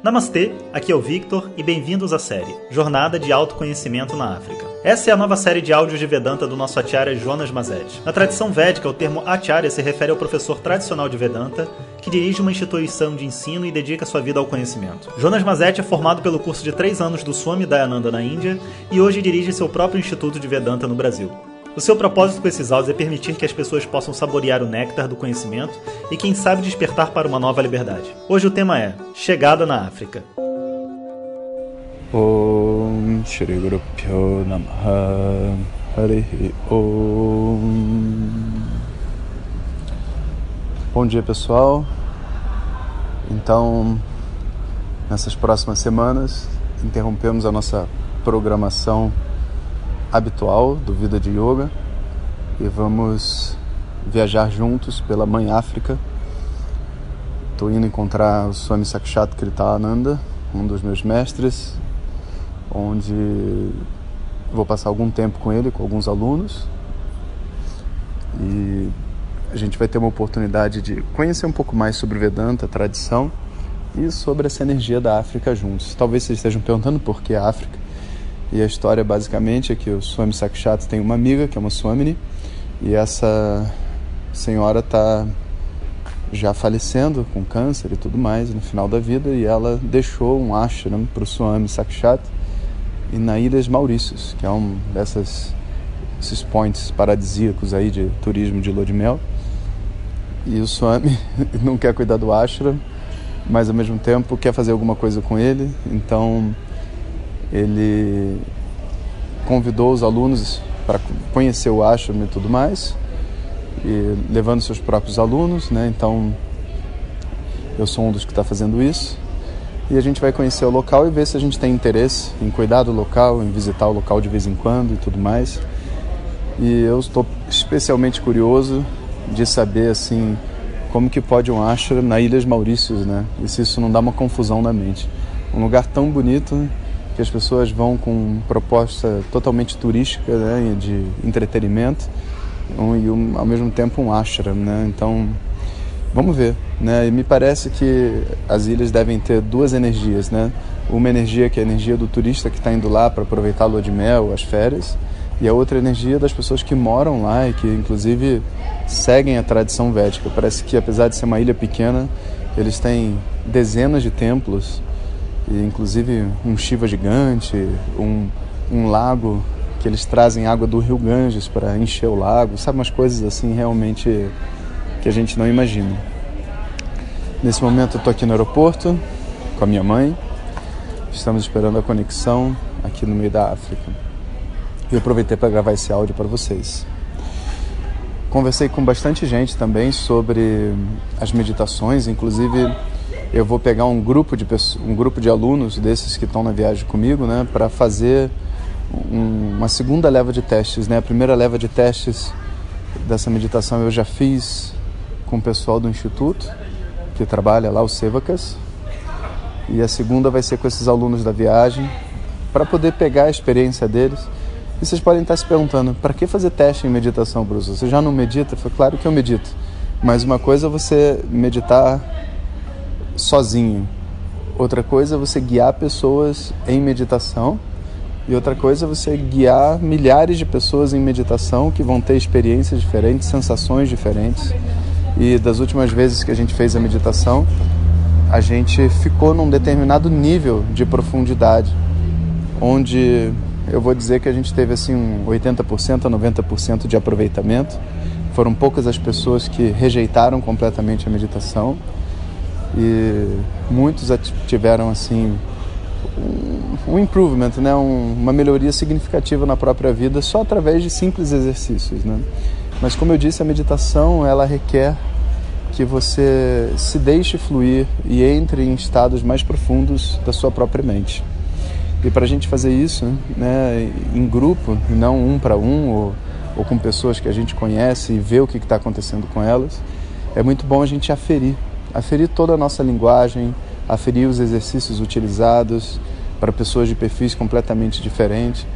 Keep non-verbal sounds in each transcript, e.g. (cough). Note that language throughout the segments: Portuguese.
Namastê, aqui é o Victor e bem-vindos à série Jornada de Autoconhecimento na África. Essa é a nova série de áudios de Vedanta do nosso acharya Jonas Mazet. Na tradição védica, o termo acharya se refere ao professor tradicional de Vedanta que dirige uma instituição de ensino e dedica sua vida ao conhecimento. Jonas Mazet é formado pelo curso de três anos do Swami Dayananda na Índia e hoje dirige seu próprio Instituto de Vedanta no Brasil. O seu propósito com esses áudios é permitir que as pessoas possam saborear o néctar do conhecimento e, quem sabe, despertar para uma nova liberdade. Hoje o tema é Chegada na África. Om Shri Om Bom dia pessoal. Então, nessas próximas semanas, interrompemos a nossa programação habitual do Vida de Yoga e vamos viajar juntos pela Mãe África. Estou indo encontrar o Swami Sakshat Kritananda, um dos meus mestres, onde vou passar algum tempo com ele, com alguns alunos. E a gente vai ter uma oportunidade de conhecer um pouco mais sobre Vedanta, a tradição e sobre essa energia da África juntos. Talvez vocês estejam perguntando por que a África. E a história basicamente é que o Swami Sakshat tem uma amiga, que é uma Swamini, e essa senhora está já falecendo com câncer e tudo mais no final da vida, e ela deixou um ashram para o Swami Sakshat e na Ilhas Maurícios, que é um dessas esses points paradisíacos aí de turismo de lua de mel. E o Swami (laughs) não quer cuidar do ashram, mas ao mesmo tempo quer fazer alguma coisa com ele, então ele convidou os alunos para conhecer o ashram e tudo mais, e levando seus próprios alunos, né? Então eu sou um dos que está fazendo isso. E a gente vai conhecer o local e ver se a gente tem interesse em cuidar do local, em visitar o local de vez em quando e tudo mais. E eu estou especialmente curioso de saber assim como que pode um ashram na Ilhas Maurícios, né? E se isso não dá uma confusão na mente. Um lugar tão bonito que as pessoas vão com proposta totalmente turística, né, de entretenimento, um, e um, ao mesmo tempo um ashram, né? Então, vamos ver, né? E me parece que as ilhas devem ter duas energias, né? Uma energia que é a energia do turista que está indo lá para aproveitar a lua de mel, as férias, e a outra energia das pessoas que moram lá e que inclusive seguem a tradição védica. Parece que apesar de ser uma ilha pequena, eles têm dezenas de templos e inclusive um Shiva gigante, um, um lago que eles trazem água do rio Ganges para encher o lago, sabe umas coisas assim realmente que a gente não imagina. Nesse momento eu estou aqui no aeroporto com a minha mãe, estamos esperando a conexão aqui no meio da África. E aproveitei para gravar esse áudio para vocês. Conversei com bastante gente também sobre as meditações, inclusive eu vou pegar um grupo de um grupo de alunos desses que estão na viagem comigo, né, para fazer um, uma segunda leva de testes, né? A primeira leva de testes dessa meditação eu já fiz com o pessoal do instituto que trabalha lá, os Sevacas, e a segunda vai ser com esses alunos da viagem para poder pegar a experiência deles. E vocês podem estar se perguntando, para que fazer teste em meditação, Bruce? Você já não medita? Foi claro que eu medito. Mas uma coisa é você meditar sozinho. Outra coisa é você guiar pessoas em meditação. E outra coisa é você guiar milhares de pessoas em meditação que vão ter experiências diferentes, sensações diferentes. E das últimas vezes que a gente fez a meditação, a gente ficou num determinado nível de profundidade, onde eu vou dizer que a gente teve assim um 80% a 90% de aproveitamento. Foram poucas as pessoas que rejeitaram completamente a meditação e muitos tiveram assim um, um improvement, né, um, uma melhoria significativa na própria vida só através de simples exercícios, né? Mas como eu disse, a meditação ela requer que você se deixe fluir e entre em estados mais profundos da sua própria mente. E para a gente fazer isso, né, em grupo, e não um para um ou, ou com pessoas que a gente conhece e ver o que está acontecendo com elas, é muito bom a gente aferir aferir toda a nossa linguagem, aferir os exercícios utilizados para pessoas de perfis completamente diferentes.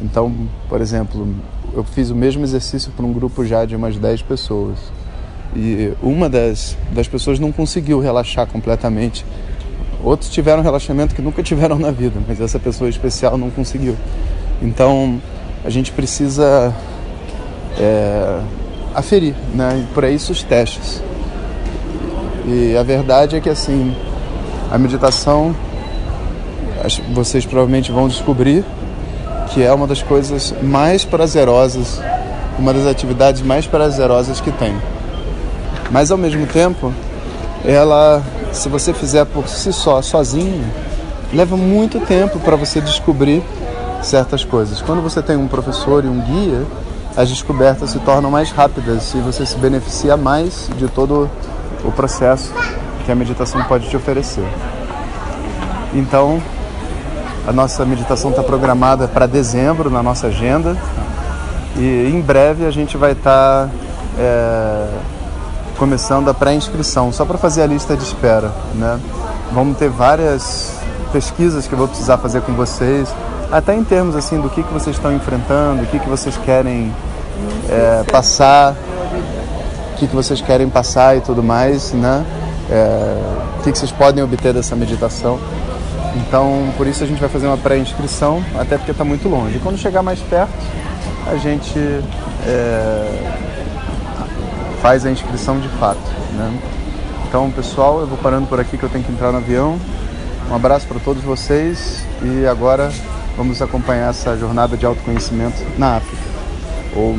Então, por exemplo, eu fiz o mesmo exercício para um grupo já de umas 10 pessoas. E uma das, das pessoas não conseguiu relaxar completamente Outros tiveram relacionamento que nunca tiveram na vida, mas essa pessoa especial não conseguiu. Então a gente precisa é, aferir, né? E por isso os testes. E a verdade é que assim, a meditação, vocês provavelmente vão descobrir que é uma das coisas mais prazerosas, uma das atividades mais prazerosas que tem. Mas ao mesmo tempo, ela, se você fizer por si só, sozinho, leva muito tempo para você descobrir certas coisas. Quando você tem um professor e um guia, as descobertas se tornam mais rápidas e você se beneficia mais de todo o processo que a meditação pode te oferecer. Então, a nossa meditação está programada para dezembro na nossa agenda e em breve a gente vai estar tá, é, começando a pré-inscrição, só para fazer a lista de espera. Né? Vamos ter várias pesquisas que eu vou precisar fazer com vocês, até em termos assim do que, que vocês estão enfrentando, o que, que vocês querem é, passar, que, que vocês querem passar e tudo mais, né? É, o que, que vocês podem obter dessa meditação. Então, por isso a gente vai fazer uma pré-inscrição, até porque está muito longe. E quando chegar mais perto, a gente é, faz a inscrição de fato. Né? Então, pessoal, eu vou parando por aqui que eu tenho que entrar no avião. Um abraço para todos vocês e agora vamos acompanhar essa jornada de autoconhecimento na África. Ou